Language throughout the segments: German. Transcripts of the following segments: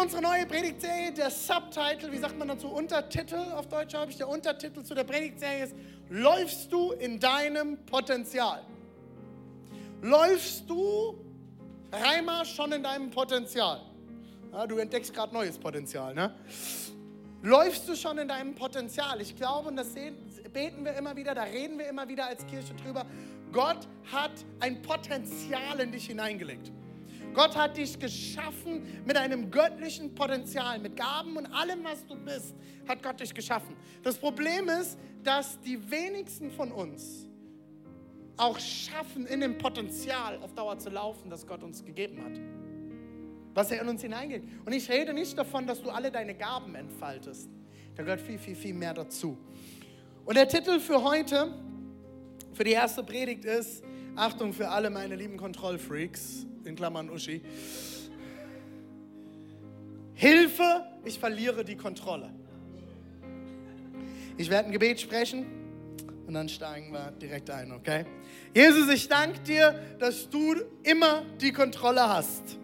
unsere neue Predigtserie, der Subtitle, wie sagt man dazu, Untertitel auf Deutsch habe ich, der Untertitel zu der Predigtserie ist, läufst du in deinem Potenzial? Läufst du, Reimer, schon in deinem Potenzial? Ja, du entdeckst gerade neues Potenzial, ne? Läufst du schon in deinem Potenzial? Ich glaube, und das sehen, beten wir immer wieder, da reden wir immer wieder als Kirche drüber. Gott hat ein Potenzial in dich hineingelegt. Gott hat dich geschaffen mit einem göttlichen Potenzial, mit Gaben und allem, was du bist, hat Gott dich geschaffen. Das Problem ist, dass die wenigsten von uns auch schaffen, in dem Potenzial auf Dauer zu laufen, das Gott uns gegeben hat. Was er in uns hineingeht. Und ich rede nicht davon, dass du alle deine Gaben entfaltest. Da gehört viel, viel, viel mehr dazu. Und der Titel für heute, für die erste Predigt ist, Achtung für alle meine lieben Kontrollfreaks, in Klammern Uschi. Hilfe, ich verliere die Kontrolle. Ich werde ein Gebet sprechen und dann steigen wir direkt ein, okay? Jesus, ich danke dir, dass du immer die Kontrolle hast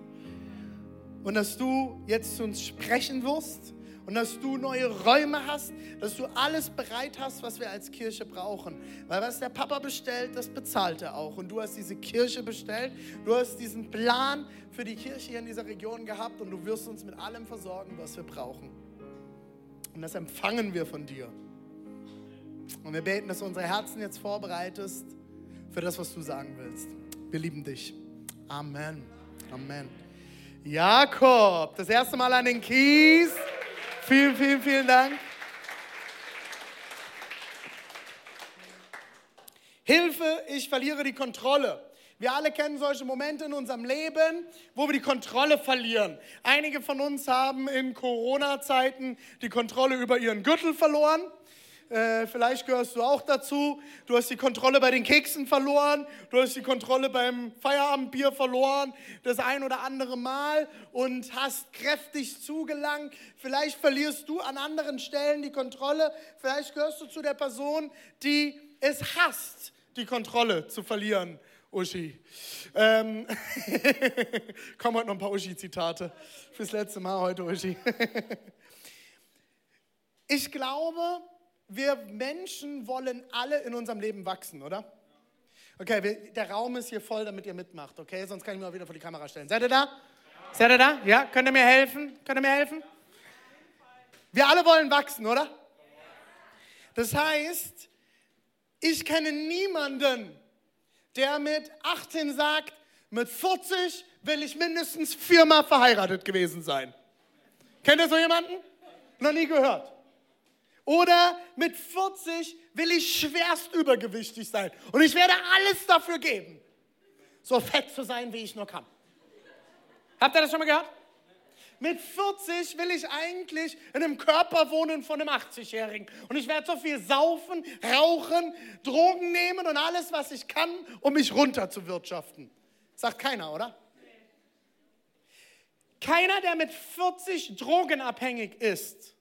und dass du jetzt zu uns sprechen wirst und dass du neue Räume hast, dass du alles bereit hast, was wir als Kirche brauchen. Weil was der Papa bestellt, das bezahlt er auch. Und du hast diese Kirche bestellt, du hast diesen Plan für die Kirche hier in dieser Region gehabt und du wirst uns mit allem versorgen, was wir brauchen. Und das empfangen wir von dir. Und wir beten, dass du unsere Herzen jetzt vorbereitest für das, was du sagen willst. Wir lieben dich. Amen. Amen. Jakob, das erste Mal an den Kies. Vielen, vielen, vielen Dank. Hilfe, ich verliere die Kontrolle. Wir alle kennen solche Momente in unserem Leben, wo wir die Kontrolle verlieren. Einige von uns haben in Corona-Zeiten die Kontrolle über ihren Gürtel verloren. Äh, vielleicht gehörst du auch dazu. Du hast die Kontrolle bei den Keksen verloren. Du hast die Kontrolle beim Feierabendbier verloren. Das ein oder andere Mal und hast kräftig zugelangt. Vielleicht verlierst du an anderen Stellen die Kontrolle. Vielleicht gehörst du zu der Person, die es hasst, die Kontrolle zu verlieren. Uschi. Ähm, kommen heute noch ein paar Uschi-Zitate. Fürs letzte Mal heute, Uschi. ich glaube, wir Menschen wollen alle in unserem Leben wachsen, oder? Okay, der Raum ist hier voll, damit ihr mitmacht, okay? Sonst kann ich mich auch wieder vor die Kamera stellen. Seid ihr da? Ja. Seid ihr da? Ja? Könnt ihr mir helfen? Könnt ihr mir helfen? Wir alle wollen wachsen, oder? Das heißt, ich kenne niemanden, der mit 18 sagt, mit 40 will ich mindestens viermal verheiratet gewesen sein. Kennt ihr so jemanden? Noch nie gehört. Oder mit 40 will ich schwerst übergewichtig sein und ich werde alles dafür geben, so fett zu sein, wie ich nur kann. Habt ihr das schon mal gehört? Mit 40 will ich eigentlich in einem Körper wohnen von einem 80-Jährigen. Und ich werde so viel saufen, rauchen, Drogen nehmen und alles, was ich kann, um mich runterzuwirtschaften. Sagt keiner, oder? Keiner, der mit 40 drogenabhängig ist,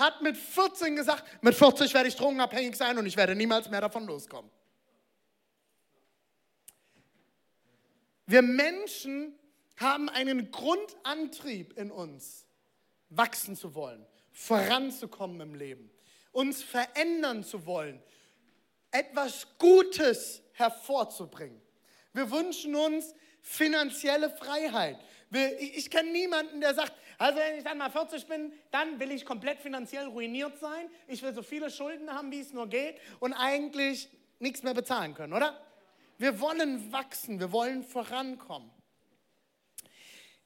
hat mit 14 gesagt, mit 40 werde ich drogenabhängig sein und ich werde niemals mehr davon loskommen. Wir Menschen haben einen Grundantrieb in uns, wachsen zu wollen, voranzukommen im Leben, uns verändern zu wollen, etwas Gutes hervorzubringen. Wir wünschen uns finanzielle Freiheit. Ich, ich kenne niemanden, der sagt, also wenn ich dann mal 40 bin, dann will ich komplett finanziell ruiniert sein. Ich will so viele Schulden haben, wie es nur geht und eigentlich nichts mehr bezahlen können, oder? Wir wollen wachsen, wir wollen vorankommen.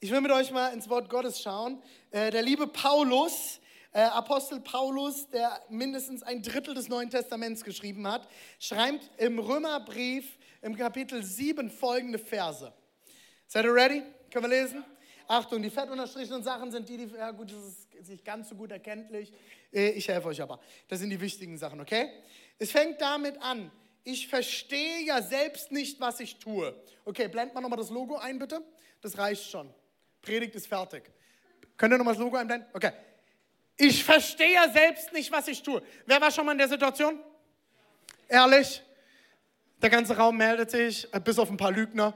Ich will mit euch mal ins Wort Gottes schauen. Äh, der liebe Paulus, äh, Apostel Paulus, der mindestens ein Drittel des Neuen Testaments geschrieben hat, schreibt im Römerbrief im Kapitel 7 folgende Verse. Seid ihr ready? Können wir lesen? Achtung, die fett unterstrichenen Sachen sind die, die, ja gut, das ist nicht ganz so gut erkenntlich. Äh, Ich helfe euch aber. Das sind die wichtigen Sachen, okay? Es fängt damit an. Ich verstehe ja selbst nicht, was ich tue. Okay, blend mal nochmal das Logo ein, bitte. Das reicht schon. Predigt ist fertig. Könnt ihr nochmal das Logo einblenden? Okay. Ich verstehe ja selbst nicht, was ich tue. Wer war schon mal in der Situation? Ehrlich? Der ganze Raum meldet sich, äh, bis auf ein paar Lügner.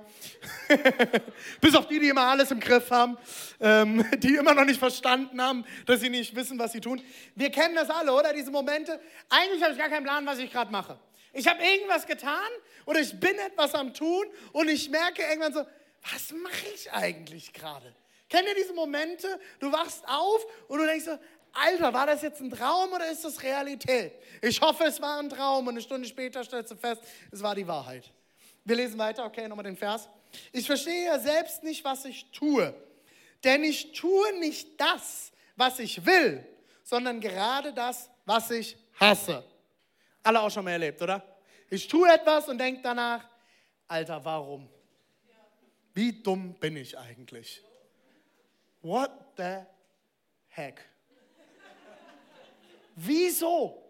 bis auf die, die immer alles im Griff haben, ähm, die immer noch nicht verstanden haben, dass sie nicht wissen, was sie tun. Wir kennen das alle, oder? Diese Momente. Eigentlich habe ich gar keinen Plan, was ich gerade mache. Ich habe irgendwas getan oder ich bin etwas am Tun und ich merke irgendwann so, was mache ich eigentlich gerade? Kennt ihr diese Momente? Du wachst auf und du denkst so, Alter, war das jetzt ein Traum oder ist das Realität? Ich hoffe, es war ein Traum und eine Stunde später stellst du fest, es war die Wahrheit. Wir lesen weiter, okay, nochmal den Vers. Ich verstehe ja selbst nicht, was ich tue, denn ich tue nicht das, was ich will, sondern gerade das, was ich hasse. Alle auch schon mal erlebt, oder? Ich tue etwas und denke danach, Alter, warum? Wie dumm bin ich eigentlich? What the heck? Wieso?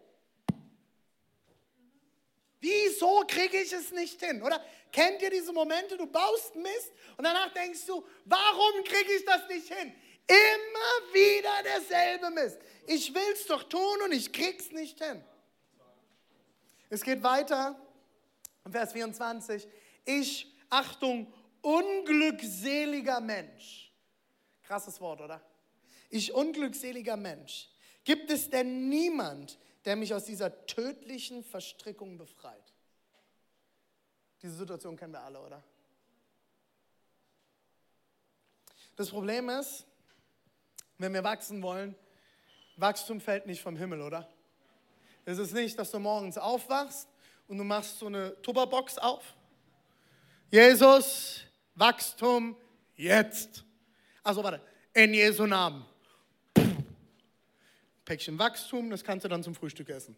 Wieso kriege ich es nicht hin? Oder kennt ihr diese Momente, du baust Mist und danach denkst du, warum kriege ich das nicht hin? Immer wieder derselbe Mist. Ich will es doch tun und ich krieg's nicht hin. Es geht weiter, Vers 24. Ich, Achtung, unglückseliger Mensch. Krasses Wort, oder? Ich, unglückseliger Mensch. Gibt es denn niemand, der mich aus dieser tödlichen Verstrickung befreit? Diese Situation kennen wir alle, oder? Das Problem ist, wenn wir wachsen wollen, Wachstum fällt nicht vom Himmel, oder? Es ist nicht, dass du morgens aufwachst und du machst so eine Tupperbox auf. Jesus, Wachstum jetzt. Also warte, in Jesu Namen. Päckchen Wachstum, das kannst du dann zum Frühstück essen.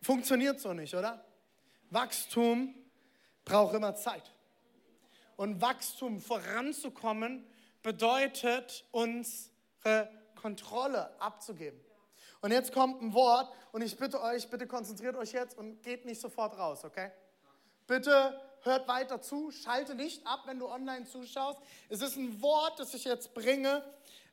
Funktioniert so nicht, oder? Wachstum braucht immer Zeit. Und Wachstum voranzukommen bedeutet, unsere Kontrolle abzugeben. Und jetzt kommt ein Wort und ich bitte euch, bitte konzentriert euch jetzt und geht nicht sofort raus, okay? Bitte hört weiter zu, schalte nicht ab, wenn du online zuschaust. Es ist ein Wort, das ich jetzt bringe,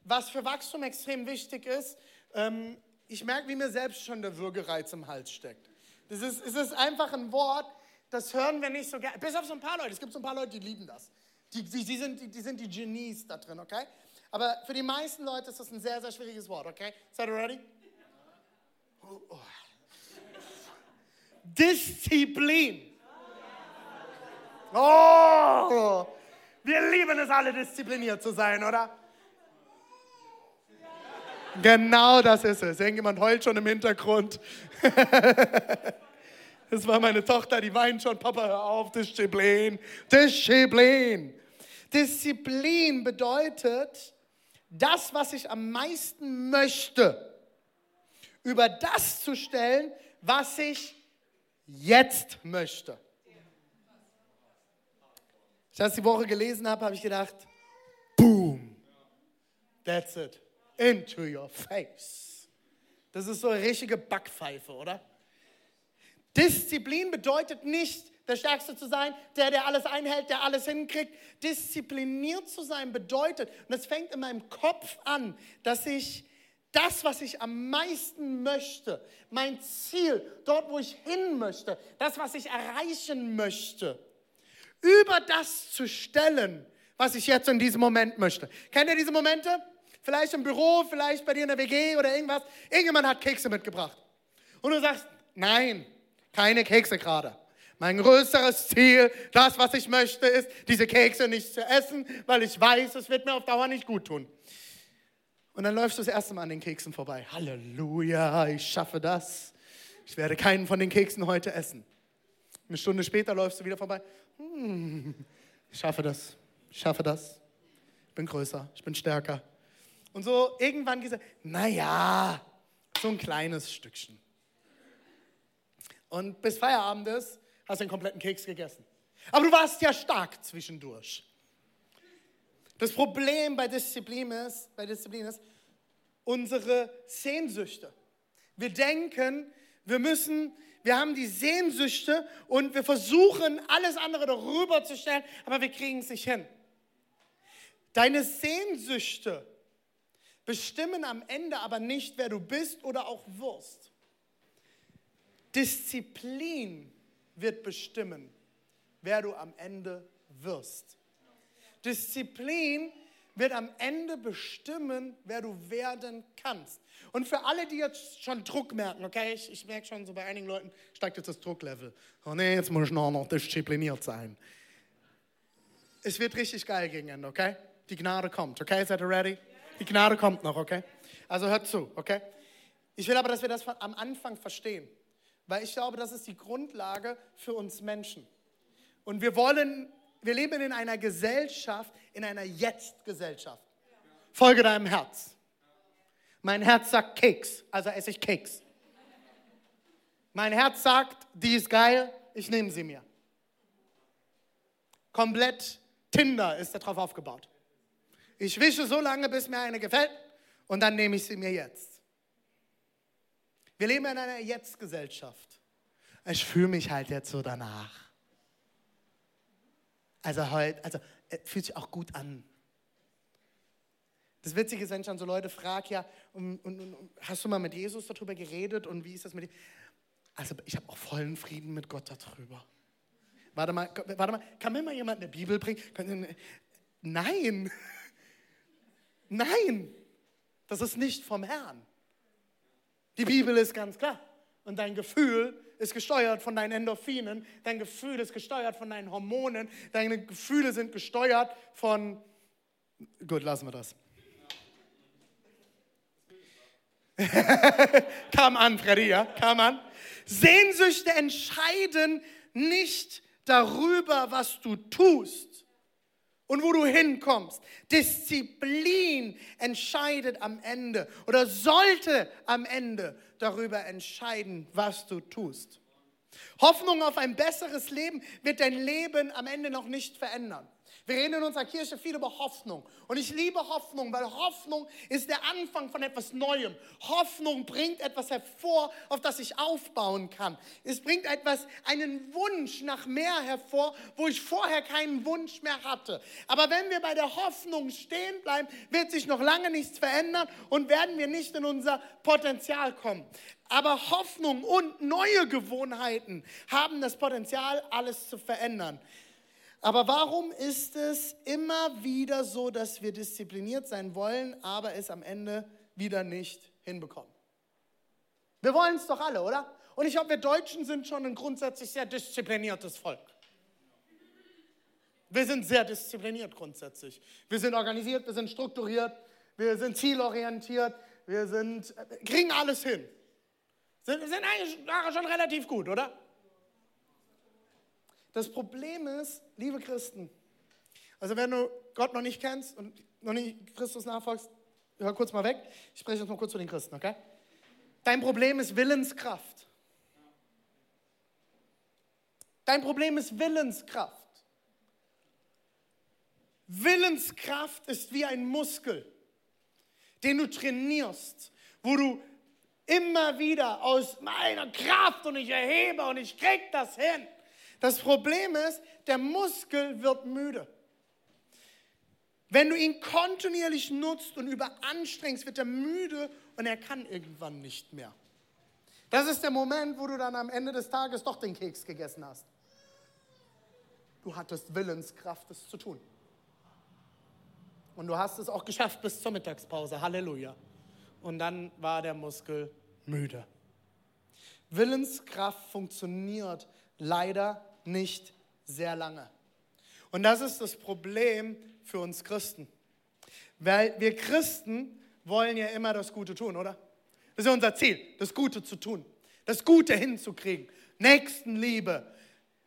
was für Wachstum extrem wichtig ist. Ähm, ich merke, wie mir selbst schon der Würgereiz im Hals steckt. Das ist, es ist einfach ein Wort, das hören wir nicht so gerne. Bis auf so ein paar Leute. Es gibt so ein paar Leute, die lieben das. Die, die, die, sind, die, die sind die Genies da drin, okay? Aber für die meisten Leute ist das ein sehr, sehr schwieriges Wort, okay? Seid ihr ready? Oh, oh. Disziplin. Oh, wir lieben es alle, diszipliniert zu sein, oder? Genau das ist es. Irgendjemand heult schon im Hintergrund. Das war meine Tochter, die weint schon. Papa, hör auf, Disziplin. Disziplin. Disziplin bedeutet, das, was ich am meisten möchte, über das zu stellen, was ich jetzt möchte. Als ich das die Woche gelesen habe, habe ich gedacht, boom, that's it, into your face. Das ist so eine richtige Backpfeife, oder? Disziplin bedeutet nicht, der Stärkste zu sein, der, der alles einhält, der alles hinkriegt. Diszipliniert zu sein bedeutet, und es fängt in meinem Kopf an, dass ich das, was ich am meisten möchte, mein Ziel, dort, wo ich hin möchte, das, was ich erreichen möchte, über das zu stellen, was ich jetzt in diesem Moment möchte. Kennt ihr diese Momente? Vielleicht im Büro, vielleicht bei dir in der WG oder irgendwas. Irgendjemand hat Kekse mitgebracht. Und du sagst, nein, keine Kekse gerade. Mein größeres Ziel, das, was ich möchte, ist, diese Kekse nicht zu essen, weil ich weiß, es wird mir auf Dauer nicht gut tun. Und dann läufst du das erste Mal an den Keksen vorbei. Halleluja, ich schaffe das. Ich werde keinen von den Keksen heute essen. Eine Stunde später läufst du wieder vorbei. Hm, ich schaffe das, ich schaffe das. Ich bin größer, ich bin stärker. Und so irgendwann gesagt, naja, so ein kleines Stückchen. Und bis Feierabend ist, hast du den kompletten Keks gegessen. Aber du warst ja stark zwischendurch. Das Problem bei Disziplin ist, bei Disziplin ist unsere Sehnsüchte. Wir denken, wir müssen, wir haben die Sehnsüchte und wir versuchen, alles andere darüber zu stellen, aber wir kriegen es nicht hin. Deine Sehnsüchte bestimmen am Ende aber nicht, wer du bist oder auch wirst. Disziplin wird bestimmen, wer du am Ende wirst. Disziplin wird am Ende bestimmen, wer du werden kannst. Und für alle, die jetzt schon Druck merken, okay, ich, ich merke schon so bei einigen Leuten, steigt jetzt das Drucklevel. Oh nee, jetzt muss ich noch, noch diszipliniert sein. Es wird richtig geil gegen Ende, okay? Die Gnade kommt, okay? Seid ihr ready? Die Gnade kommt noch, okay? Also hört zu, okay? Ich will aber, dass wir das am Anfang verstehen, weil ich glaube, das ist die Grundlage für uns Menschen. Und wir wollen, wir leben in einer Gesellschaft, in einer Jetzt-Gesellschaft. Folge deinem Herz. Mein Herz sagt Keks, also esse ich Keks. Mein Herz sagt, die ist geil, ich nehme sie mir. Komplett Tinder ist darauf aufgebaut. Ich wische so lange, bis mir eine gefällt und dann nehme ich sie mir jetzt. Wir leben in einer Jetzt-Gesellschaft. Ich fühle mich halt jetzt so danach. Also heute, also fühlt sich auch gut an. Das Witzige ist, wenn ich dann so Leute frage, ja, und, und, und, hast du mal mit Jesus darüber geredet und wie ist das mit dir? Also ich habe auch vollen Frieden mit Gott darüber. Warte mal, warte mal, kann mir mal jemand eine Bibel bringen? Nein, nein, das ist nicht vom Herrn. Die Bibel ist ganz klar. Und dein Gefühl ist gesteuert von deinen Endorphinen, dein Gefühl ist gesteuert von deinen Hormonen, deine Gefühle sind gesteuert von... Gut, lassen wir das. kam an, Freddy, ja, kam an. Sehnsüchte entscheiden nicht darüber, was du tust und wo du hinkommst. Disziplin entscheidet am Ende oder sollte am Ende darüber entscheiden, was du tust. Hoffnung auf ein besseres Leben wird dein Leben am Ende noch nicht verändern. Wir reden in unserer Kirche viel über Hoffnung. Und ich liebe Hoffnung, weil Hoffnung ist der Anfang von etwas Neuem. Hoffnung bringt etwas hervor, auf das ich aufbauen kann. Es bringt etwas, einen Wunsch nach mehr hervor, wo ich vorher keinen Wunsch mehr hatte. Aber wenn wir bei der Hoffnung stehen bleiben, wird sich noch lange nichts verändern und werden wir nicht in unser Potenzial kommen. Aber Hoffnung und neue Gewohnheiten haben das Potenzial, alles zu verändern. Aber warum ist es immer wieder so, dass wir diszipliniert sein wollen, aber es am Ende wieder nicht hinbekommen? Wir wollen es doch alle, oder? Und ich glaube, wir Deutschen sind schon ein grundsätzlich sehr diszipliniertes Volk. Wir sind sehr diszipliniert grundsätzlich. Wir sind organisiert, wir sind strukturiert, wir sind zielorientiert, wir sind, äh, kriegen alles hin. Sind, sind eigentlich schon relativ gut, oder? Das Problem ist, liebe Christen, also wenn du Gott noch nicht kennst und noch nicht Christus nachfolgst, hör kurz mal weg. Ich spreche jetzt mal kurz zu den Christen, okay? Dein Problem ist Willenskraft. Dein Problem ist Willenskraft. Willenskraft ist wie ein Muskel, den du trainierst, wo du immer wieder aus meiner Kraft und ich erhebe und ich krieg das hin das Problem ist, der Muskel wird müde. Wenn du ihn kontinuierlich nutzt und überanstrengst, wird er müde und er kann irgendwann nicht mehr. Das ist der Moment, wo du dann am Ende des Tages doch den Keks gegessen hast. Du hattest Willenskraft, es zu tun. Und du hast es auch geschafft bis zur Mittagspause. Halleluja. Und dann war der Muskel müde. Willenskraft funktioniert leider nicht sehr lange. Und das ist das Problem für uns Christen. Weil wir Christen wollen ja immer das Gute tun, oder? Das ist unser Ziel, das Gute zu tun, das Gute hinzukriegen. Nächstenliebe,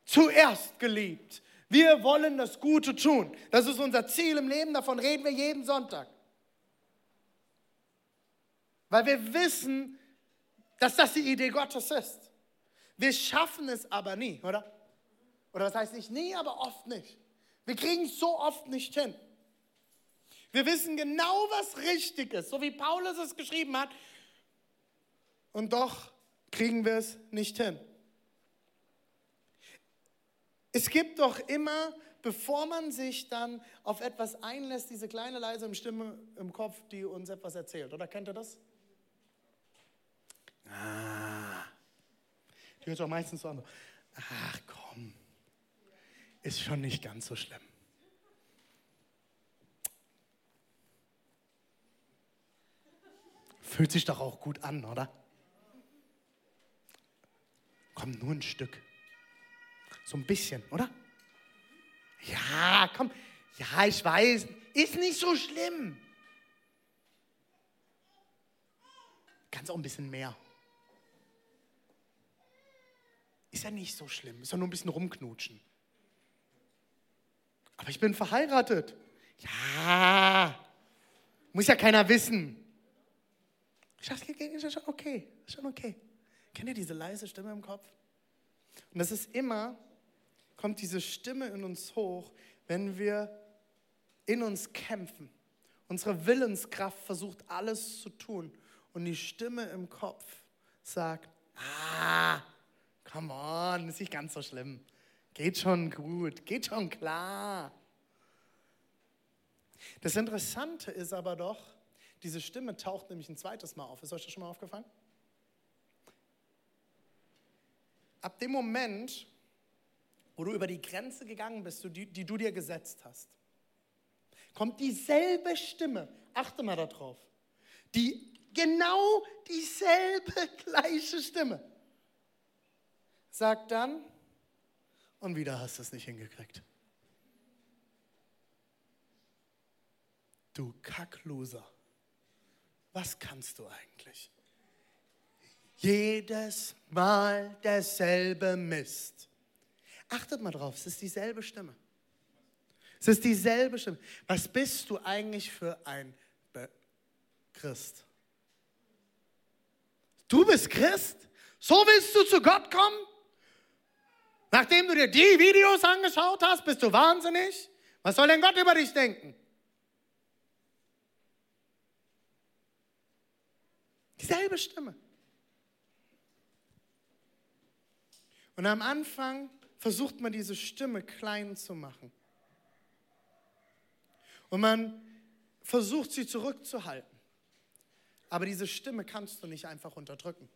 zuerst geliebt. Wir wollen das Gute tun. Das ist unser Ziel im Leben, davon reden wir jeden Sonntag. Weil wir wissen, dass das die Idee Gottes ist. Wir schaffen es aber nie, oder? Oder was heißt nicht nie, aber oft nicht. Wir kriegen es so oft nicht hin. Wir wissen genau, was richtig ist, so wie Paulus es geschrieben hat. Und doch kriegen wir es nicht hin. Es gibt doch immer, bevor man sich dann auf etwas einlässt, diese kleine leise Stimme im Kopf, die uns etwas erzählt. Oder kennt ihr das? Ah. Die hört auch meistens so an. Ach komm, ist schon nicht ganz so schlimm. Fühlt sich doch auch gut an, oder? Komm, nur ein Stück. So ein bisschen, oder? Ja, komm. Ja, ich weiß. Ist nicht so schlimm. Ganz auch ein bisschen mehr. Ist ja nicht so schlimm. Ist ja nur ein bisschen rumknutschen. Aber ich bin verheiratet. Ja, muss ja keiner wissen. Schatz, ist schon okay, ist schon okay. Kennt ihr diese leise Stimme im Kopf? Und das ist immer, kommt diese Stimme in uns hoch, wenn wir in uns kämpfen. Unsere Willenskraft versucht alles zu tun. Und die Stimme im Kopf sagt, ah, come on, ist nicht ganz so schlimm. Geht schon gut, geht schon klar. Das Interessante ist aber doch, diese Stimme taucht nämlich ein zweites Mal auf. Ist euch das schon mal aufgefallen? Ab dem Moment, wo du über die Grenze gegangen bist, die, die du dir gesetzt hast, kommt dieselbe Stimme, achte mal darauf, die genau dieselbe gleiche Stimme, sagt dann, und wieder hast du es nicht hingekriegt. Du Kackloser was kannst du eigentlich? Jedes Mal derselbe Mist. Achtet mal drauf, es ist dieselbe Stimme. Es ist dieselbe Stimme. Was bist du eigentlich für ein Be Christ? Du bist Christ? So willst du zu Gott kommen? Nachdem du dir die Videos angeschaut hast, bist du wahnsinnig? Was soll denn Gott über dich denken? Dieselbe Stimme. Und am Anfang versucht man diese Stimme klein zu machen. Und man versucht sie zurückzuhalten. Aber diese Stimme kannst du nicht einfach unterdrücken.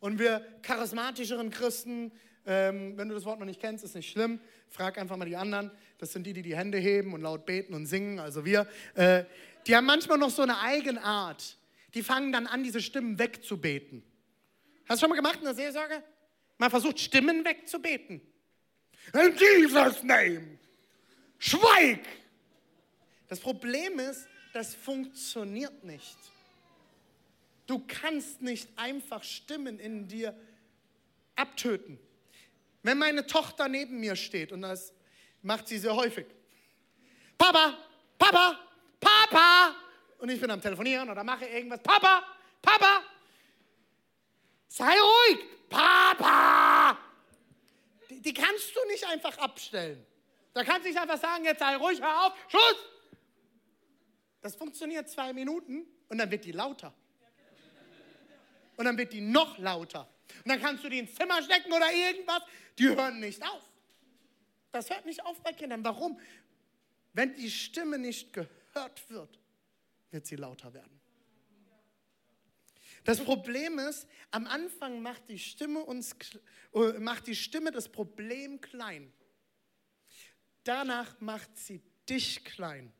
Und wir charismatischeren Christen, ähm, wenn du das Wort noch nicht kennst, ist nicht schlimm. Frag einfach mal die anderen. Das sind die, die die Hände heben und laut beten und singen, also wir. Äh, die haben manchmal noch so eine Eigenart die fangen dann an, diese Stimmen wegzubeten. Hast du schon mal gemacht in der Seelsorge? Man versucht, Stimmen wegzubeten. In Jesus' name. Schweig! Das Problem ist, das funktioniert nicht. Du kannst nicht einfach Stimmen in dir abtöten. Wenn meine Tochter neben mir steht, und das macht sie sehr häufig, Papa, Papa, Papa, und ich bin am Telefonieren oder mache irgendwas. Papa, Papa, sei ruhig, Papa. Die, die kannst du nicht einfach abstellen. Da kannst du nicht einfach sagen, jetzt sei ruhig, hör auf, Schuss. Das funktioniert zwei Minuten und dann wird die lauter. Und dann wird die noch lauter. Und dann kannst du die ins Zimmer stecken oder irgendwas. Die hören nicht auf. Das hört nicht auf bei Kindern. Warum? Wenn die Stimme nicht gehört wird, wird sie lauter werden. Das Problem ist, am Anfang macht die Stimme uns äh, macht die Stimme das Problem klein. Danach macht sie dich klein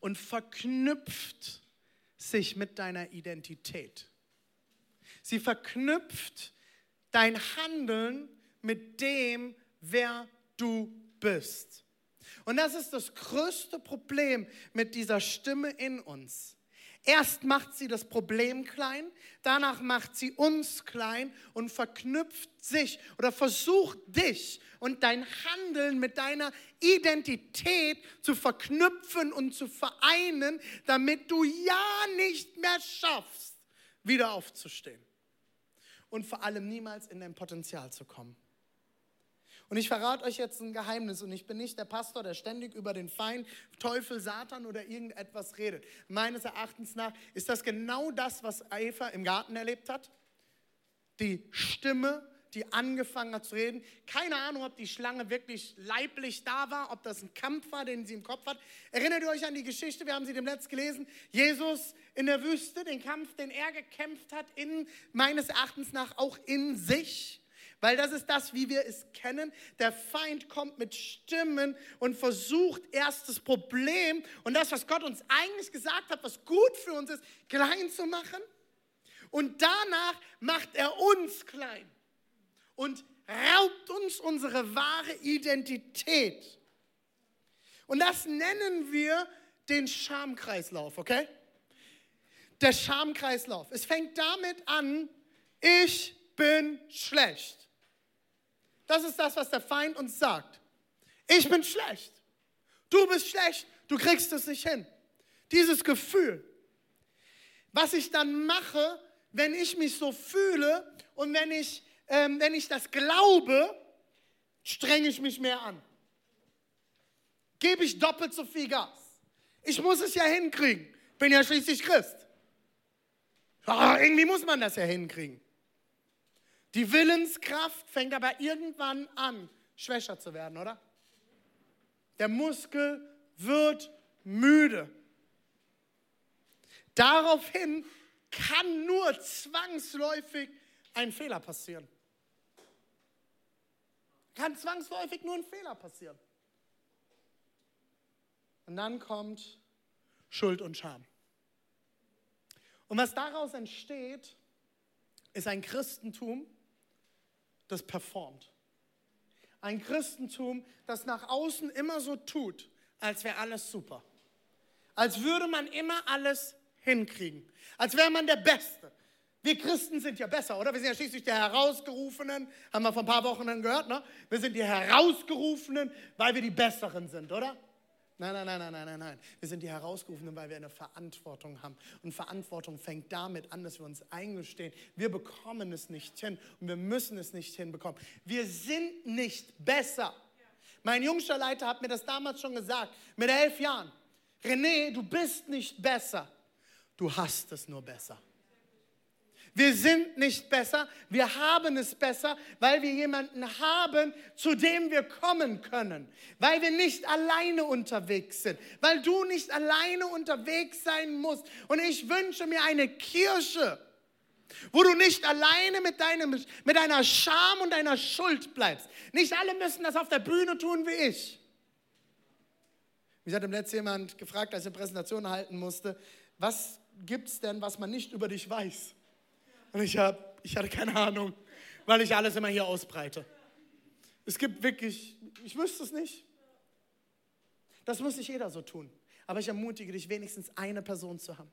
und verknüpft sich mit deiner Identität. Sie verknüpft dein Handeln mit dem, wer du bist. Und das ist das größte Problem mit dieser Stimme in uns. Erst macht sie das Problem klein, danach macht sie uns klein und verknüpft sich oder versucht dich und dein Handeln mit deiner Identität zu verknüpfen und zu vereinen, damit du ja nicht mehr schaffst, wieder aufzustehen und vor allem niemals in dein Potenzial zu kommen. Und ich verrate euch jetzt ein Geheimnis und ich bin nicht der Pastor, der ständig über den Feind, Teufel, Satan oder irgendetwas redet. Meines Erachtens nach ist das genau das, was Eva im Garten erlebt hat. Die Stimme, die angefangen hat zu reden. Keine Ahnung, ob die Schlange wirklich leiblich da war, ob das ein Kampf war, den sie im Kopf hat. Erinnert ihr euch an die Geschichte, wir haben sie dem Letzt gelesen. Jesus in der Wüste, den Kampf, den er gekämpft hat, in, meines Erachtens nach auch in sich. Weil das ist das, wie wir es kennen. Der Feind kommt mit Stimmen und versucht erst das Problem und das, was Gott uns eigentlich gesagt hat, was gut für uns ist, klein zu machen. Und danach macht er uns klein und raubt uns unsere wahre Identität. Und das nennen wir den Schamkreislauf, okay? Der Schamkreislauf. Es fängt damit an, ich bin schlecht. Das ist das, was der Feind uns sagt. Ich bin schlecht. Du bist schlecht. Du kriegst es nicht hin. Dieses Gefühl. Was ich dann mache, wenn ich mich so fühle und wenn ich, ähm, wenn ich das glaube, strenge ich mich mehr an. Gebe ich doppelt so viel Gas. Ich muss es ja hinkriegen. Bin ja schließlich Christ. Oh, irgendwie muss man das ja hinkriegen. Die Willenskraft fängt aber irgendwann an, schwächer zu werden, oder? Der Muskel wird müde. Daraufhin kann nur zwangsläufig ein Fehler passieren. Kann zwangsläufig nur ein Fehler passieren. Und dann kommt Schuld und Scham. Und was daraus entsteht, ist ein Christentum, das performt. Ein Christentum, das nach außen immer so tut, als wäre alles super. Als würde man immer alles hinkriegen. Als wäre man der Beste. Wir Christen sind ja besser, oder? Wir sind ja schließlich die Herausgerufenen, haben wir vor ein paar Wochen gehört, ne? Wir sind die Herausgerufenen, weil wir die Besseren sind, oder? Nein, nein, nein, nein, nein, nein, nein. Wir sind die Herausgerufenen, weil wir eine Verantwortung haben. Und Verantwortung fängt damit an, dass wir uns eingestehen. Wir bekommen es nicht hin und wir müssen es nicht hinbekommen. Wir sind nicht besser. Mein jüngster Leiter hat mir das damals schon gesagt, mit elf Jahren. René, du bist nicht besser. Du hast es nur besser. Wir sind nicht besser, wir haben es besser, weil wir jemanden haben, zu dem wir kommen können, weil wir nicht alleine unterwegs sind, weil du nicht alleine unterwegs sein musst. Und ich wünsche mir eine Kirche, wo du nicht alleine mit, deinem, mit deiner Scham und deiner Schuld bleibst. Nicht alle müssen das auf der Bühne tun wie ich. Mich hat im letzten jemand gefragt, als eine Präsentation halten musste, was gibt es denn, was man nicht über dich weiß? Und ich, hab, ich hatte keine Ahnung, weil ich alles immer hier ausbreite. Es gibt wirklich, ich wüsste es nicht. Das muss nicht jeder so tun. Aber ich ermutige dich, wenigstens eine Person zu haben.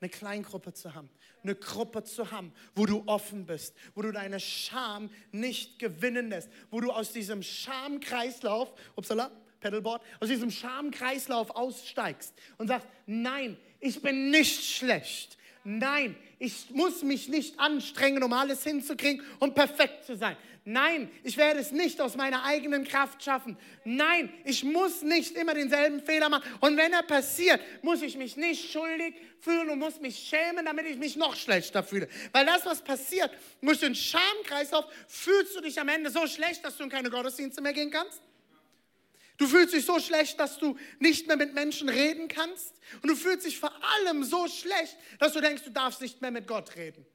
Eine Kleingruppe zu haben. Eine Gruppe zu haben, wo du offen bist. Wo du deine Scham nicht gewinnen lässt. Wo du aus diesem Schamkreislauf, upsala, Pedalboard, aus diesem Schamkreislauf aussteigst und sagst, nein, ich bin nicht schlecht. Nein, ich muss mich nicht anstrengen, um alles hinzukriegen, um perfekt zu sein. Nein, ich werde es nicht aus meiner eigenen Kraft schaffen. Nein, ich muss nicht immer denselben Fehler machen. Und wenn er passiert, muss ich mich nicht schuldig fühlen und muss mich schämen, damit ich mich noch schlechter fühle. Weil das, was passiert, durch den Schamkreislauf fühlst du dich am Ende so schlecht, dass du in keine Gottesdienste mehr gehen kannst. Du fühlst dich so schlecht, dass du nicht mehr mit Menschen reden kannst. Und du fühlst dich vor allem so schlecht, dass du denkst, du darfst nicht mehr mit Gott reden.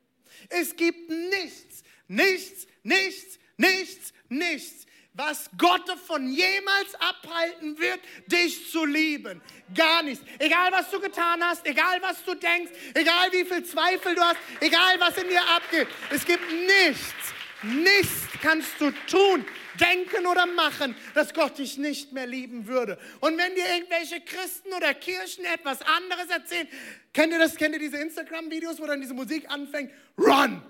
Es gibt nichts, nichts, nichts, nichts, nichts, was Gott davon jemals abhalten wird, dich zu lieben. Gar nichts. Egal, was du getan hast, egal, was du denkst, egal, wie viel Zweifel du hast, egal, was in dir abgeht. Es gibt nichts, nichts kannst du tun, denken oder machen, dass Gott dich nicht mehr lieben würde. Und wenn dir irgendwelche Christen oder Kirchen etwas anderes erzählen, kennt ihr das, kennt ihr diese Instagram-Videos, wo dann diese Musik anfängt? Run!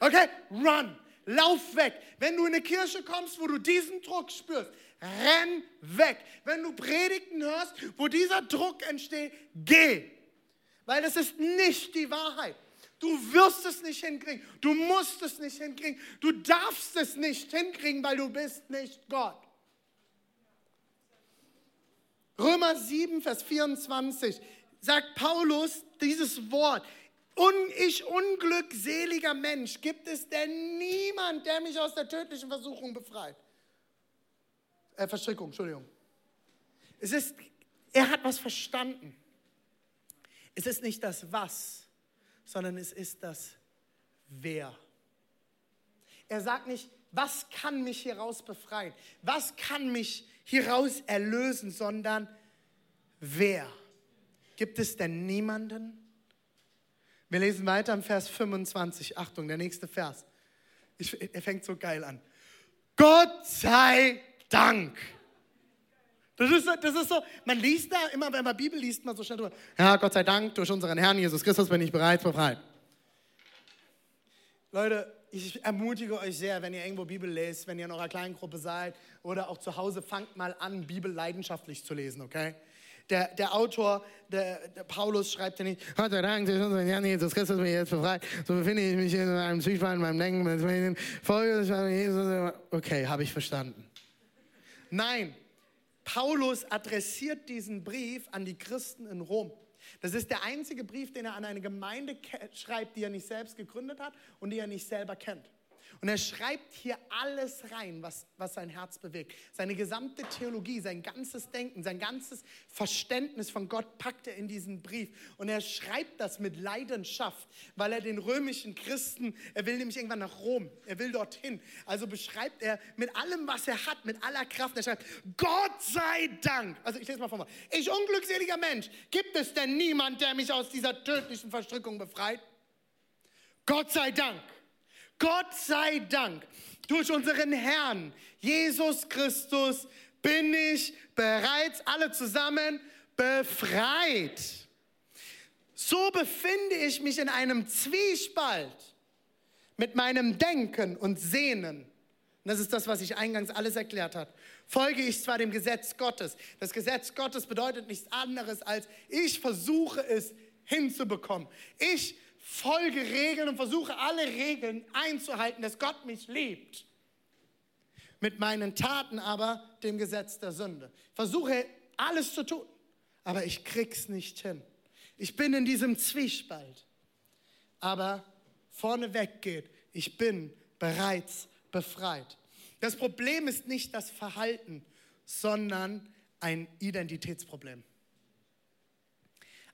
Okay? Run! Lauf weg. Wenn du in eine Kirche kommst, wo du diesen Druck spürst, renn weg. Wenn du Predigten hörst, wo dieser Druck entsteht, geh. Weil das ist nicht die Wahrheit. Du wirst es nicht hinkriegen. Du musst es nicht hinkriegen. Du darfst es nicht hinkriegen, weil du bist nicht Gott. Römer 7, Vers 24 sagt Paulus dieses Wort. Und ich unglückseliger Mensch, gibt es denn niemand, der mich aus der tödlichen Versuchung befreit? Äh, Verstrickung, Entschuldigung. Es ist, er hat was verstanden. Es ist nicht das Was, sondern es ist das Wer. Er sagt nicht, was kann mich hieraus befreien? Was kann mich hieraus erlösen, sondern wer? Gibt es denn niemanden? Wir lesen weiter im Vers 25. Achtung, der nächste Vers. Ich, er fängt so geil an. Gott sei Dank. Das ist, das ist so, man liest da immer, wenn man Bibel liest, man so schnell drüber. Ja, Gott sei Dank, durch unseren Herrn Jesus Christus bin ich bereits befreit. Leute, ich ermutige euch sehr, wenn ihr irgendwo Bibel lest, wenn ihr in eurer kleinen Gruppe seid oder auch zu Hause, fangt mal an, Bibel leidenschaftlich zu lesen, okay? Der, der Autor, der, der Paulus, schreibt ja nicht, Gott sei Dank, durch unseren Herrn Jesus Christus bin ich jetzt befreit. So befinde ich mich in einem Zwiespalt in meinem Denken, Folge, okay, habe ich verstanden. Nein, Paulus adressiert diesen Brief an die Christen in Rom. Das ist der einzige Brief, den er an eine Gemeinde schreibt, die er nicht selbst gegründet hat und die er nicht selber kennt. Und er schreibt hier alles rein, was, was sein Herz bewegt. Seine gesamte Theologie, sein ganzes Denken, sein ganzes Verständnis von Gott packt er in diesen Brief. Und er schreibt das mit Leidenschaft, weil er den römischen Christen, er will nämlich irgendwann nach Rom, er will dorthin. Also beschreibt er mit allem, was er hat, mit aller Kraft. Er schreibt, Gott sei Dank. Also ich lese mal vor. Ich unglückseliger Mensch, gibt es denn niemand, der mich aus dieser tödlichen Verstrickung befreit? Gott sei Dank. Gott sei Dank, durch unseren Herrn Jesus Christus bin ich bereits alle zusammen befreit. So befinde ich mich in einem Zwiespalt mit meinem Denken und Sehnen. Das ist das, was ich eingangs alles erklärt habe. Folge ich zwar dem Gesetz Gottes. Das Gesetz Gottes bedeutet nichts anderes als, ich versuche es hinzubekommen. Ich folge Regeln und versuche alle Regeln einzuhalten, dass Gott mich liebt. Mit meinen Taten aber dem Gesetz der Sünde. Versuche alles zu tun, aber ich krieg's nicht hin. Ich bin in diesem Zwiespalt. Aber vorneweg geht, ich bin bereits befreit. Das Problem ist nicht das Verhalten, sondern ein Identitätsproblem.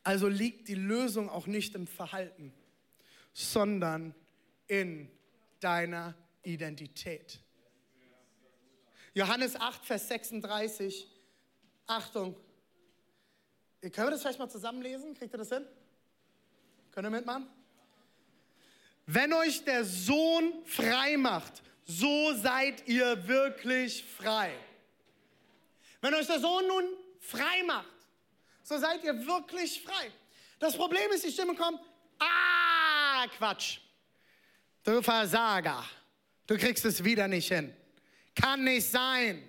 Also liegt die Lösung auch nicht im Verhalten, sondern in deiner Identität. Johannes 8, Vers 36. Achtung. Können wir das vielleicht mal zusammenlesen? Kriegt ihr das hin? Könnt ihr mitmachen? Wenn euch der Sohn frei macht, so seid ihr wirklich frei. Wenn euch der Sohn nun frei macht, so seid ihr wirklich frei. Das Problem ist, die Stimme kommt, Quatsch. Du Versager. Du kriegst es wieder nicht hin. Kann nicht sein.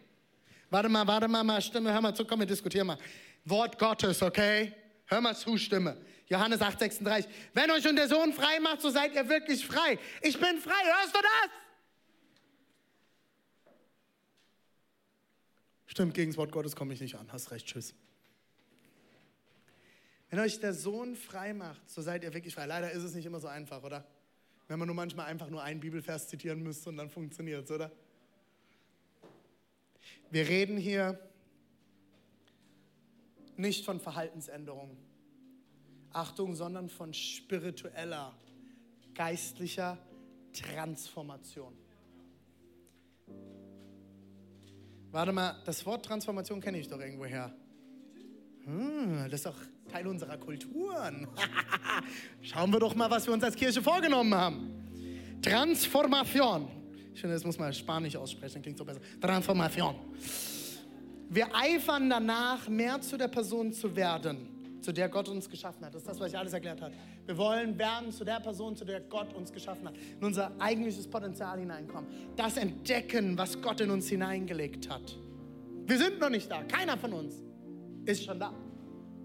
Warte mal, warte mal, mal Stimme, hör mal zu, komm, wir diskutieren mal. Wort Gottes, okay? Hör mal zu, Stimme. Johannes 8, 36. Wenn euch und der Sohn frei macht, so seid ihr wirklich frei. Ich bin frei, hörst du das? Stimmt, gegen das Wort Gottes komme ich nicht an. Hast recht, tschüss. Wenn euch der Sohn frei macht, so seid ihr wirklich frei. Leider ist es nicht immer so einfach, oder? Wenn man nur manchmal einfach nur einen Bibelvers zitieren müsste und dann funktioniert es, oder? Wir reden hier nicht von Verhaltensänderungen. Achtung, sondern von spiritueller, geistlicher Transformation. Warte mal, das Wort Transformation kenne ich doch irgendwo her. Hm, das ist doch Teil unserer Kulturen. Schauen wir doch mal, was wir uns als Kirche vorgenommen haben. Transformation. Ich finde, das muss man Spanisch aussprechen, klingt so besser. Transformation. Wir eifern danach, mehr zu der Person zu werden, zu der Gott uns geschaffen hat. Das ist das, was ich alles erklärt habe. Wir wollen werden zu der Person, zu der Gott uns geschaffen hat. In unser eigentliches Potenzial hineinkommen. Das entdecken, was Gott in uns hineingelegt hat. Wir sind noch nicht da. Keiner von uns ist schon da.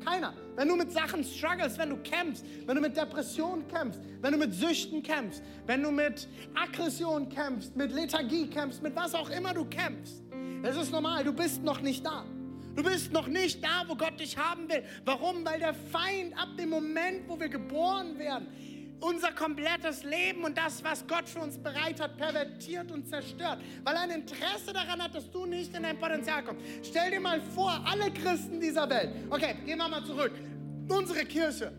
Keiner. Wenn du mit Sachen struggles, wenn du kämpfst, wenn du mit Depressionen kämpfst, wenn du mit Süchten kämpfst, wenn du mit Aggression kämpfst, mit Lethargie kämpfst, mit was auch immer du kämpfst, das ist normal, du bist noch nicht da. Du bist noch nicht da, wo Gott dich haben will. Warum? Weil der Feind ab dem Moment, wo wir geboren werden, unser komplettes Leben und das, was Gott für uns bereit hat, pervertiert und zerstört. Weil er ein Interesse daran hat, dass du nicht in dein Potenzial kommst. Stell dir mal vor, alle Christen dieser Welt. Okay, gehen wir mal zurück. Unsere Kirche.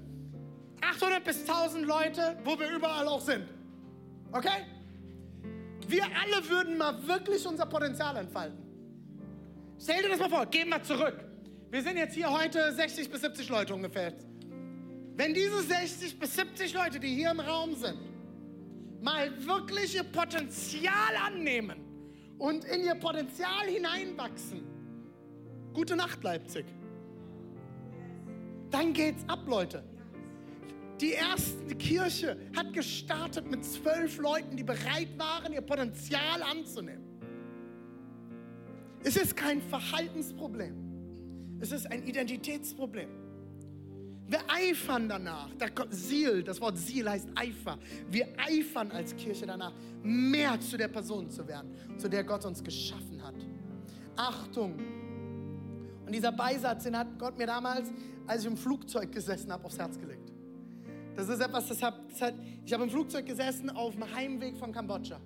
800 bis 1000 Leute, wo wir überall auch sind. Okay? Wir alle würden mal wirklich unser Potenzial entfalten. Stell dir das mal vor, gehen wir zurück. Wir sind jetzt hier heute 60 bis 70 Leute ungefähr. Wenn diese 60 bis 70 Leute, die hier im Raum sind, mal wirklich ihr Potenzial annehmen und in ihr Potenzial hineinwachsen, gute Nacht Leipzig. Dann geht's ab, Leute. Die erste Kirche hat gestartet mit zwölf Leuten, die bereit waren, ihr Potenzial anzunehmen. Es ist kein Verhaltensproblem. Es ist ein Identitätsproblem. Wir eifern danach. Da kommt Ziel, das Wort Ziel heißt Eifer. Wir eifern als Kirche danach, mehr zu der Person zu werden, zu der Gott uns geschaffen hat. Achtung. Und dieser Beisatz, den hat Gott mir damals, als ich im Flugzeug gesessen habe, aufs Herz gelegt. Das ist etwas, das hat, das hat ich habe im Flugzeug gesessen auf dem Heimweg von Kambodscha.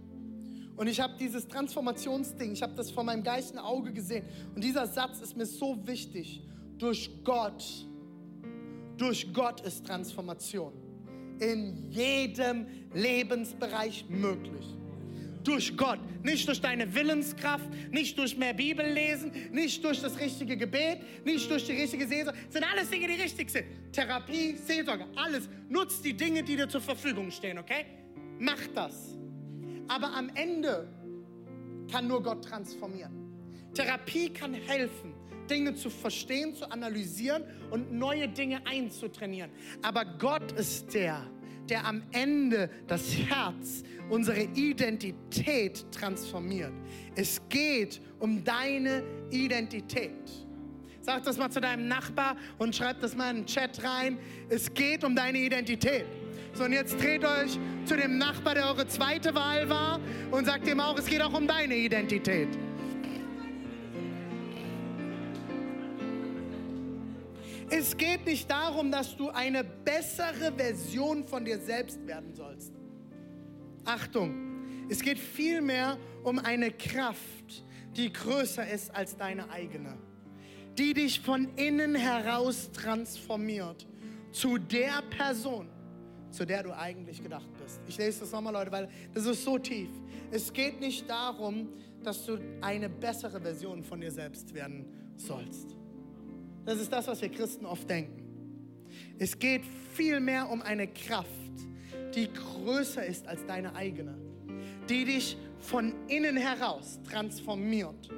Und ich habe dieses Transformationsding, ich habe das vor meinem geistigen Auge gesehen. Und dieser Satz ist mir so wichtig. Durch Gott, durch Gott ist Transformation in jedem Lebensbereich möglich. Durch Gott, nicht durch deine Willenskraft, nicht durch mehr Bibel lesen, nicht durch das richtige Gebet, nicht durch die richtige Seelsorge. Das sind alles Dinge, die richtig sind. Therapie, Seelsorge, alles. Nutzt die Dinge, die dir zur Verfügung stehen, okay? Mach das. Aber am Ende kann nur Gott transformieren. Therapie kann helfen, Dinge zu verstehen, zu analysieren und neue Dinge einzutrainieren. Aber Gott ist der, der am Ende das Herz, unsere Identität transformiert. Es geht um deine Identität. Sag das mal zu deinem Nachbar und schreib das mal in den Chat rein. Es geht um deine Identität. So, und jetzt dreht euch zu dem Nachbar, der eure zweite Wahl war, und sagt ihm auch, es geht auch um deine Identität. Es geht nicht darum, dass du eine bessere Version von dir selbst werden sollst. Achtung, es geht vielmehr um eine Kraft, die größer ist als deine eigene, die dich von innen heraus transformiert zu der Person, zu der du eigentlich gedacht bist. Ich lese das nochmal, Leute, weil das ist so tief. Es geht nicht darum, dass du eine bessere Version von dir selbst werden sollst. Das ist das, was wir Christen oft denken. Es geht vielmehr um eine Kraft, die größer ist als deine eigene, die dich von innen heraus transformiert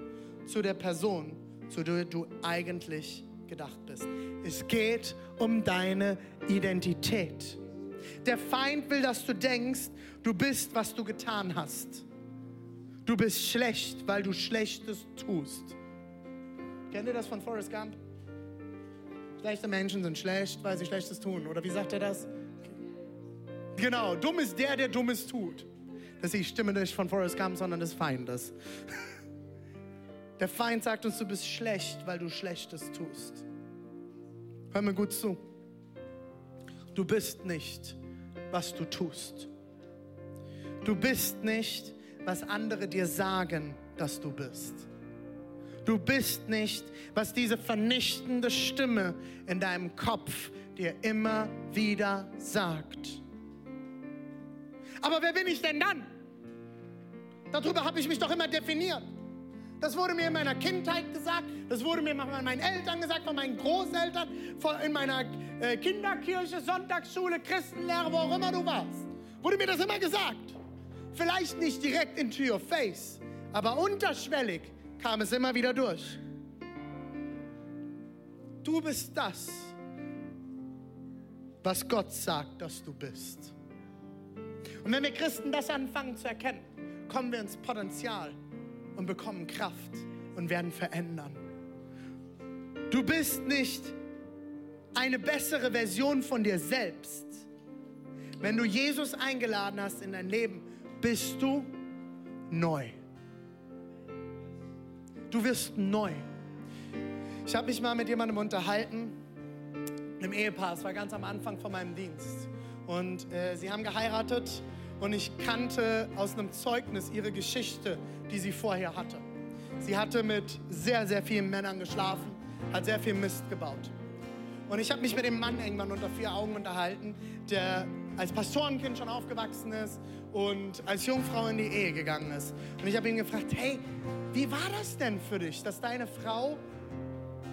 zu der Person, zu der du eigentlich gedacht bist. Es geht um deine Identität. Der Feind will, dass du denkst, du bist, was du getan hast. Du bist schlecht, weil du Schlechtes tust. Kennt ihr das von Forrest Gump? Schlechte Menschen sind schlecht, weil sie Schlechtes tun. Oder wie sagt er das? Genau, dumm ist der, der Dummes tut. Das ist die Stimme nicht von Forrest Gump, sondern des Feindes. Der Feind sagt uns, du bist schlecht, weil du Schlechtes tust. Hör mir gut zu. Du bist nicht, was du tust. Du bist nicht, was andere dir sagen, dass du bist. Du bist nicht, was diese vernichtende Stimme in deinem Kopf dir immer wieder sagt. Aber wer bin ich denn dann? Darüber habe ich mich doch immer definiert. Das wurde mir in meiner Kindheit gesagt, das wurde mir von meinen Eltern gesagt, von meinen Großeltern, in meiner äh, Kinderkirche, Sonntagsschule, Christenlehre, wo auch immer du warst. Wurde mir das immer gesagt. Vielleicht nicht direkt into your face, aber unterschwellig kam es immer wieder durch. Du bist das, was Gott sagt, dass du bist. Und wenn wir Christen das anfangen zu erkennen, kommen wir ins Potenzial und bekommen Kraft und werden verändern. Du bist nicht, eine bessere Version von dir selbst. Wenn du Jesus eingeladen hast in dein Leben, bist du neu. Du wirst neu. Ich habe mich mal mit jemandem unterhalten, einem Ehepaar, es war ganz am Anfang von meinem Dienst. Und äh, sie haben geheiratet und ich kannte aus einem Zeugnis ihre Geschichte, die sie vorher hatte. Sie hatte mit sehr, sehr vielen Männern geschlafen, hat sehr viel Mist gebaut. Und ich habe mich mit dem Mann irgendwann unter vier Augen unterhalten, der als Pastorenkind schon aufgewachsen ist und als Jungfrau in die Ehe gegangen ist. Und ich habe ihn gefragt, hey, wie war das denn für dich, dass deine Frau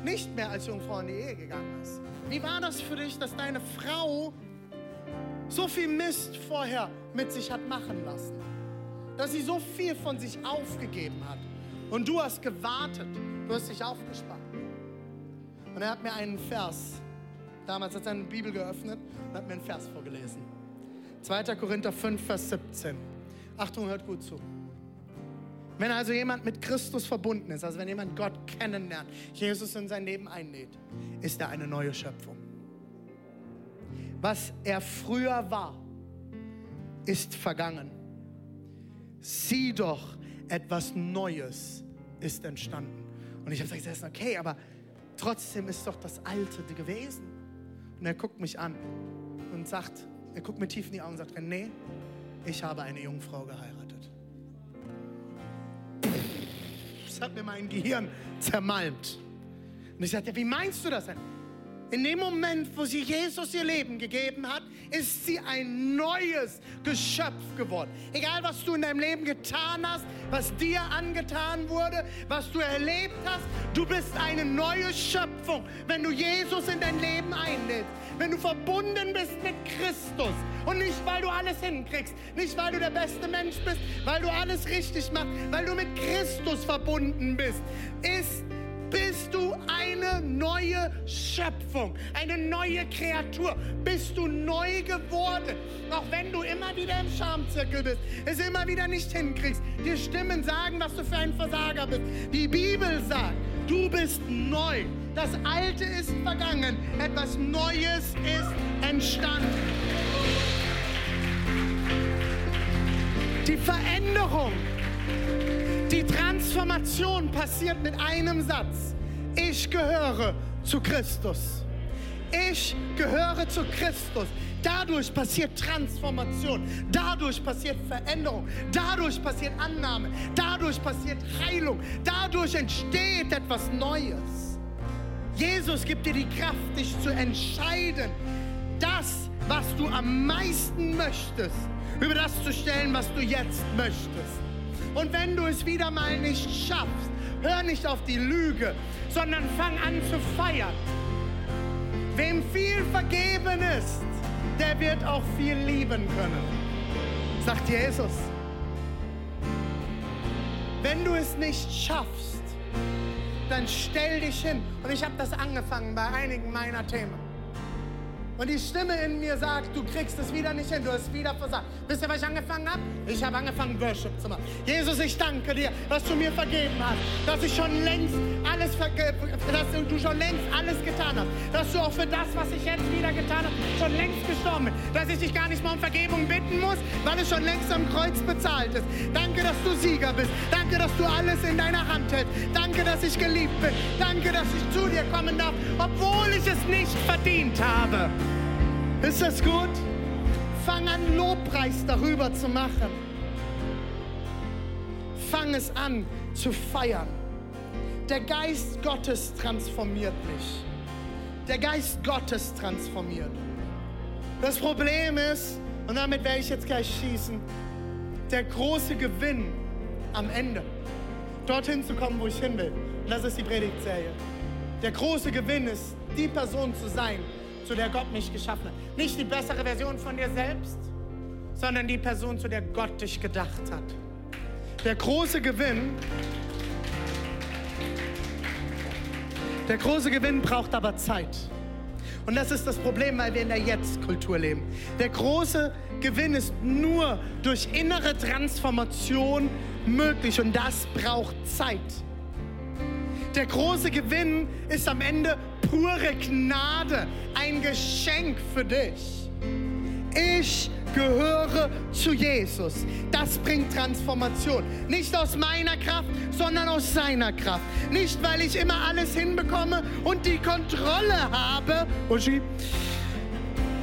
nicht mehr als Jungfrau in die Ehe gegangen ist? Wie war das für dich, dass deine Frau so viel Mist vorher mit sich hat machen lassen? Dass sie so viel von sich aufgegeben hat. Und du hast gewartet, du hast dich aufgespannt. Und er hat mir einen Vers, damals hat er seine Bibel geöffnet und hat mir einen Vers vorgelesen. 2. Korinther 5, Vers 17. Achtung, hört gut zu. Wenn also jemand mit Christus verbunden ist, also wenn jemand Gott kennenlernt, Jesus in sein Leben einlädt, ist er eine neue Schöpfung. Was er früher war, ist vergangen. Sieh doch, etwas Neues ist entstanden. Und ich habe gesagt, okay, aber trotzdem ist doch das Alte gewesen. Und er guckt mich an und sagt, er guckt mir tief in die Augen und sagt, nee, ich habe eine Jungfrau geheiratet. Das hat mir mein Gehirn zermalmt. Und ich sagte, wie meinst du das denn? In dem Moment, wo sie Jesus ihr Leben gegeben hat, ist sie ein neues Geschöpf geworden. Egal, was du in deinem Leben getan hast, was dir angetan wurde, was du erlebt hast, du bist eine neue Schöpfung, wenn du Jesus in dein Leben einlädst. Wenn du verbunden bist mit Christus und nicht, weil du alles hinkriegst, nicht, weil du der beste Mensch bist, weil du alles richtig machst, weil du mit Christus verbunden bist, ist bist du eine neue Schöpfung, eine neue Kreatur. Bist du neu geworden. Auch wenn du immer wieder im Schamzirkel bist, es immer wieder nicht hinkriegst, dir Stimmen sagen, was du für ein Versager bist. Die Bibel sagt, du bist neu. Das Alte ist vergangen, etwas Neues ist entstanden. Die Veränderung die Transformation passiert mit einem Satz. Ich gehöre zu Christus. Ich gehöre zu Christus. Dadurch passiert Transformation, dadurch passiert Veränderung, dadurch passiert Annahme, dadurch passiert Heilung, dadurch entsteht etwas Neues. Jesus gibt dir die Kraft, dich zu entscheiden, das, was du am meisten möchtest, über das zu stellen, was du jetzt möchtest. Und wenn du es wieder mal nicht schaffst, hör nicht auf die Lüge, sondern fang an zu feiern. Wem viel vergeben ist, der wird auch viel lieben können, sagt Jesus. Wenn du es nicht schaffst, dann stell dich hin. Und ich habe das angefangen bei einigen meiner Themen. Und die Stimme in mir sagt, du kriegst es wieder nicht hin, du hast wieder versagt. Wisst ihr, was ich angefangen habe? Ich habe angefangen, Worship zu machen. Jesus, ich danke dir, dass du mir vergeben hast, dass ich schon längst alles, dass du schon längst alles getan hast, dass du auch für das, was ich jetzt wieder getan habe, schon längst gestorben bist, dass ich dich gar nicht mal um Vergebung bitten muss, weil es schon längst am Kreuz bezahlt ist. Danke, dass du Sieger bist. Danke, dass du alles in deiner Hand hältst. Danke, dass ich geliebt bin. Danke, dass ich zu dir kommen darf, obwohl ich es nicht verdient habe. Ist das gut? Fang an, Lobpreis darüber zu machen. Fang es an zu feiern. Der Geist Gottes transformiert mich. Der Geist Gottes transformiert. Das Problem ist, und damit werde ich jetzt gleich schießen, der große Gewinn am Ende, dorthin zu kommen, wo ich hin will. Und das ist die Predigtserie. Der große Gewinn ist, die Person zu sein, zu der Gott mich geschaffen hat. Nicht die bessere Version von dir selbst, sondern die Person, zu der Gott dich gedacht hat. Der große Gewinn, der große Gewinn braucht aber Zeit. Und das ist das Problem, weil wir in der Jetzt-Kultur leben. Der große Gewinn ist nur durch innere Transformation möglich und das braucht Zeit. Der große Gewinn ist am Ende pure Gnade, ein Geschenk für dich. Ich gehöre zu Jesus. Das bringt Transformation. Nicht aus meiner Kraft, sondern aus seiner Kraft. Nicht, weil ich immer alles hinbekomme und die Kontrolle habe, Uschi,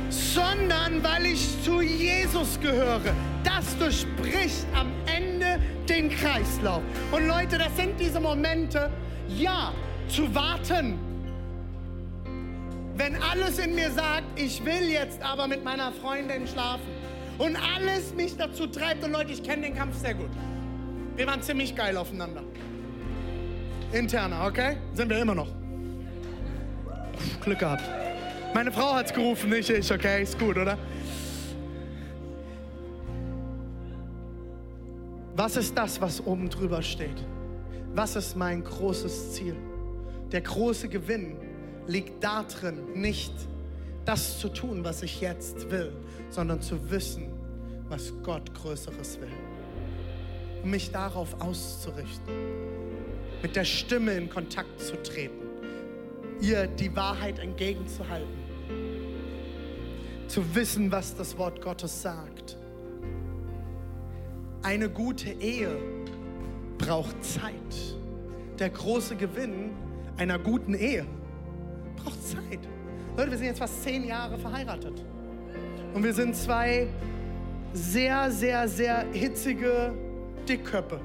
sondern weil ich zu Jesus gehöre. Das durchbricht am Ende den Kreislauf. Und Leute, das sind diese Momente, ja, zu warten. Wenn alles in mir sagt, ich will jetzt aber mit meiner Freundin schlafen und alles mich dazu treibt, und Leute, ich kenne den Kampf sehr gut. Wir waren ziemlich geil aufeinander. Interner, okay? Sind wir immer noch. Glück gehabt. Meine Frau hat's gerufen, nicht ich, okay? Ist gut, oder? Was ist das, was oben drüber steht? Was ist mein großes Ziel? Der große Gewinn liegt darin, nicht das zu tun, was ich jetzt will, sondern zu wissen, was Gott Größeres will. Um mich darauf auszurichten, mit der Stimme in Kontakt zu treten, ihr die Wahrheit entgegenzuhalten, zu wissen, was das Wort Gottes sagt. Eine gute Ehe braucht Zeit. Der große Gewinn einer guten Ehe braucht Zeit. Leute, wir sind jetzt fast zehn Jahre verheiratet. Und wir sind zwei sehr, sehr, sehr hitzige Dickköpfe.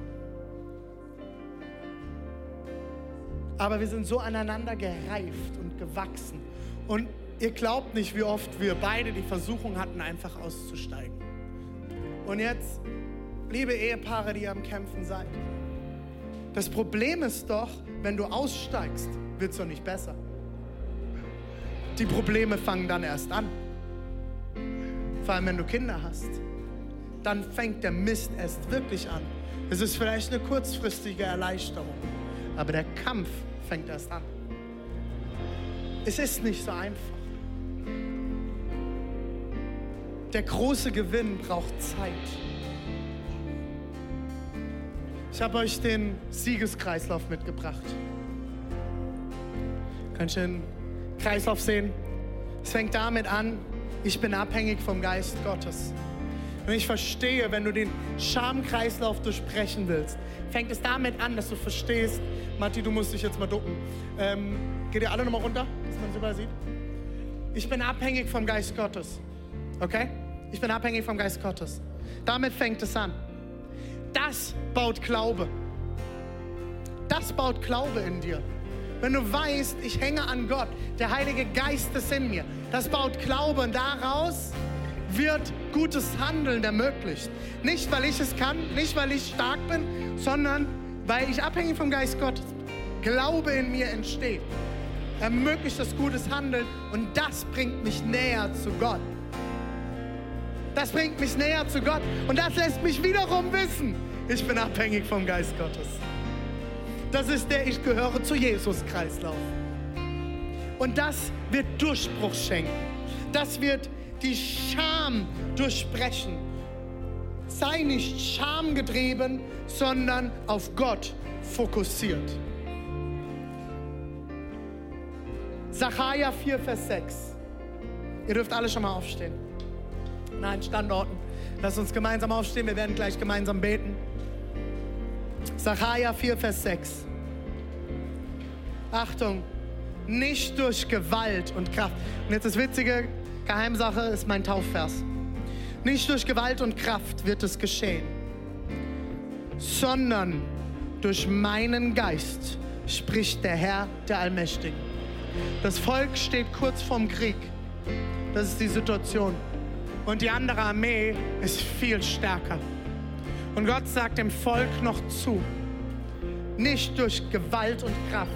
Aber wir sind so aneinander gereift und gewachsen. Und ihr glaubt nicht, wie oft wir beide die Versuchung hatten, einfach auszusteigen. Und jetzt, liebe Ehepaare, die am Kämpfen seid, das Problem ist doch, wenn du aussteigst, wird es doch nicht besser. Die Probleme fangen dann erst an. Vor allem, wenn du Kinder hast. Dann fängt der Mist erst wirklich an. Es ist vielleicht eine kurzfristige Erleichterung, aber der Kampf fängt erst an. Es ist nicht so einfach. Der große Gewinn braucht Zeit. Ich habe euch den Siegeskreislauf mitgebracht. Könnt ihr den Kreislauf sehen? Es fängt damit an, ich bin abhängig vom Geist Gottes. Und ich verstehe, wenn du den Schamkreislauf durchbrechen willst, fängt es damit an, dass du verstehst, Matti, du musst dich jetzt mal ducken. Ähm, geht ihr alle nochmal runter, dass man es überall sieht? Ich bin abhängig vom Geist Gottes. Okay? Ich bin abhängig vom Geist Gottes. Damit fängt es an. Das baut Glaube. Das baut Glaube in dir. Wenn du weißt, ich hänge an Gott, der Heilige Geist ist in mir, das baut Glaube und daraus wird gutes Handeln ermöglicht. Nicht, weil ich es kann, nicht, weil ich stark bin, sondern weil ich abhängig vom Geist Gottes Glaube in mir entsteht. Ermöglicht das gutes Handeln und das bringt mich näher zu Gott. Das bringt mich näher zu Gott und das lässt mich wiederum wissen, ich bin abhängig vom Geist Gottes. Das ist der Ich gehöre zu Jesus-Kreislauf. Und das wird Durchbruch schenken. Das wird die Scham durchbrechen. Sei nicht schamgetrieben, sondern auf Gott fokussiert. Sacharja 4, Vers 6. Ihr dürft alle schon mal aufstehen. Nein, Standorten. Lasst uns gemeinsam aufstehen. Wir werden gleich gemeinsam beten. Sacharja 4, Vers 6. Achtung, nicht durch Gewalt und Kraft. Und jetzt das Witzige, Geheimsache ist mein Taufvers. Nicht durch Gewalt und Kraft wird es geschehen, sondern durch meinen Geist, spricht der Herr, der Allmächtige. Das Volk steht kurz vorm Krieg. Das ist die Situation. Und die andere Armee ist viel stärker. Und Gott sagt dem Volk noch zu, nicht durch Gewalt und Kraft,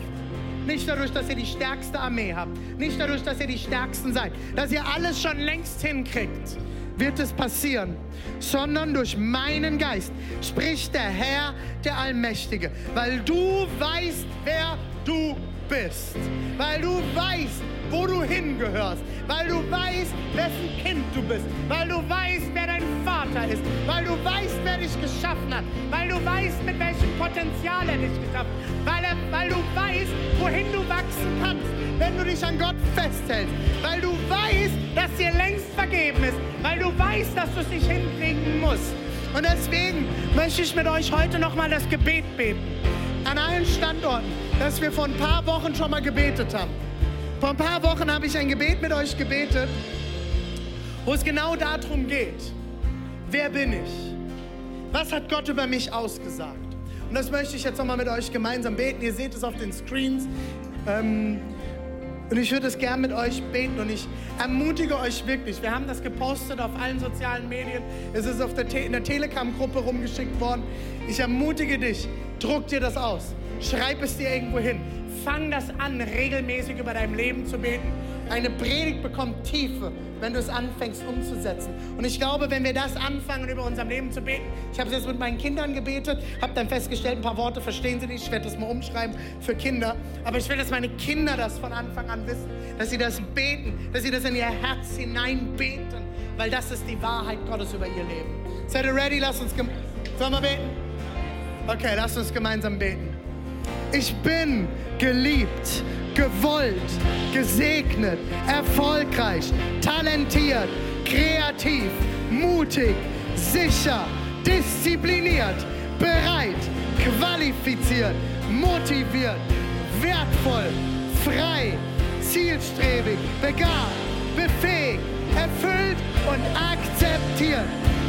nicht dadurch, dass ihr die stärkste Armee habt, nicht dadurch, dass ihr die Stärksten seid, dass ihr alles schon längst hinkriegt, wird es passieren, sondern durch meinen Geist spricht der Herr, der Allmächtige, weil du weißt, wer du bist, weil du weißt, wo du hingehörst, weil du weißt, wessen Kind du bist, weil du weißt, wer dein Vater ist, weil du weißt, wer dich geschaffen hat, weil du weißt, mit welchem Potenzial er dich geschaffen hat, weil, er, weil du weißt, wohin du wachsen kannst, wenn du dich an Gott festhältst, weil du weißt, dass dir längst vergeben ist, weil du weißt, dass du es nicht hinkriegen musst. Und deswegen möchte ich mit euch heute nochmal das Gebet beten. An allen Standorten, dass wir vor ein paar Wochen schon mal gebetet haben. Vor ein paar Wochen habe ich ein Gebet mit euch gebetet, wo es genau darum geht, wer bin ich? Was hat Gott über mich ausgesagt? Und das möchte ich jetzt nochmal mit euch gemeinsam beten. Ihr seht es auf den Screens. Ähm, und ich würde es gern mit euch beten und ich ermutige euch wirklich. Wir haben das gepostet auf allen sozialen Medien. Es ist auf der Te in der Telegram-Gruppe rumgeschickt worden. Ich ermutige dich, druck dir das aus. Schreib es dir irgendwo hin. Fang das an, regelmäßig über dein Leben zu beten. Eine Predigt bekommt Tiefe, wenn du es anfängst umzusetzen. Und ich glaube, wenn wir das anfangen, über unser Leben zu beten, ich habe es jetzt mit meinen Kindern gebetet, habe dann festgestellt, ein paar Worte verstehen sie nicht, ich werde das mal umschreiben für Kinder. Aber ich will, dass meine Kinder das von Anfang an wissen, dass sie das beten, dass sie das in ihr Herz hinein beten, weil das ist die Wahrheit Gottes über ihr Leben. Seid ihr ready? Lass uns, wir beten? Okay, lass uns gemeinsam beten. Ich bin geliebt, gewollt, gesegnet, erfolgreich, talentiert, kreativ, mutig, sicher, diszipliniert, bereit, qualifiziert, motiviert, wertvoll, frei, zielstrebig, begabt, befähigt, erfüllt und akzeptiert.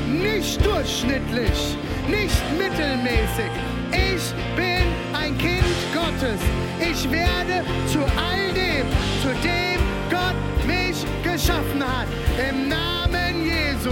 Nicht durchschnittlich, nicht mittelmäßig. Ich bin ein Kind Gottes. Ich werde zu all dem, zu dem Gott mich geschaffen hat. Im Namen Jesu.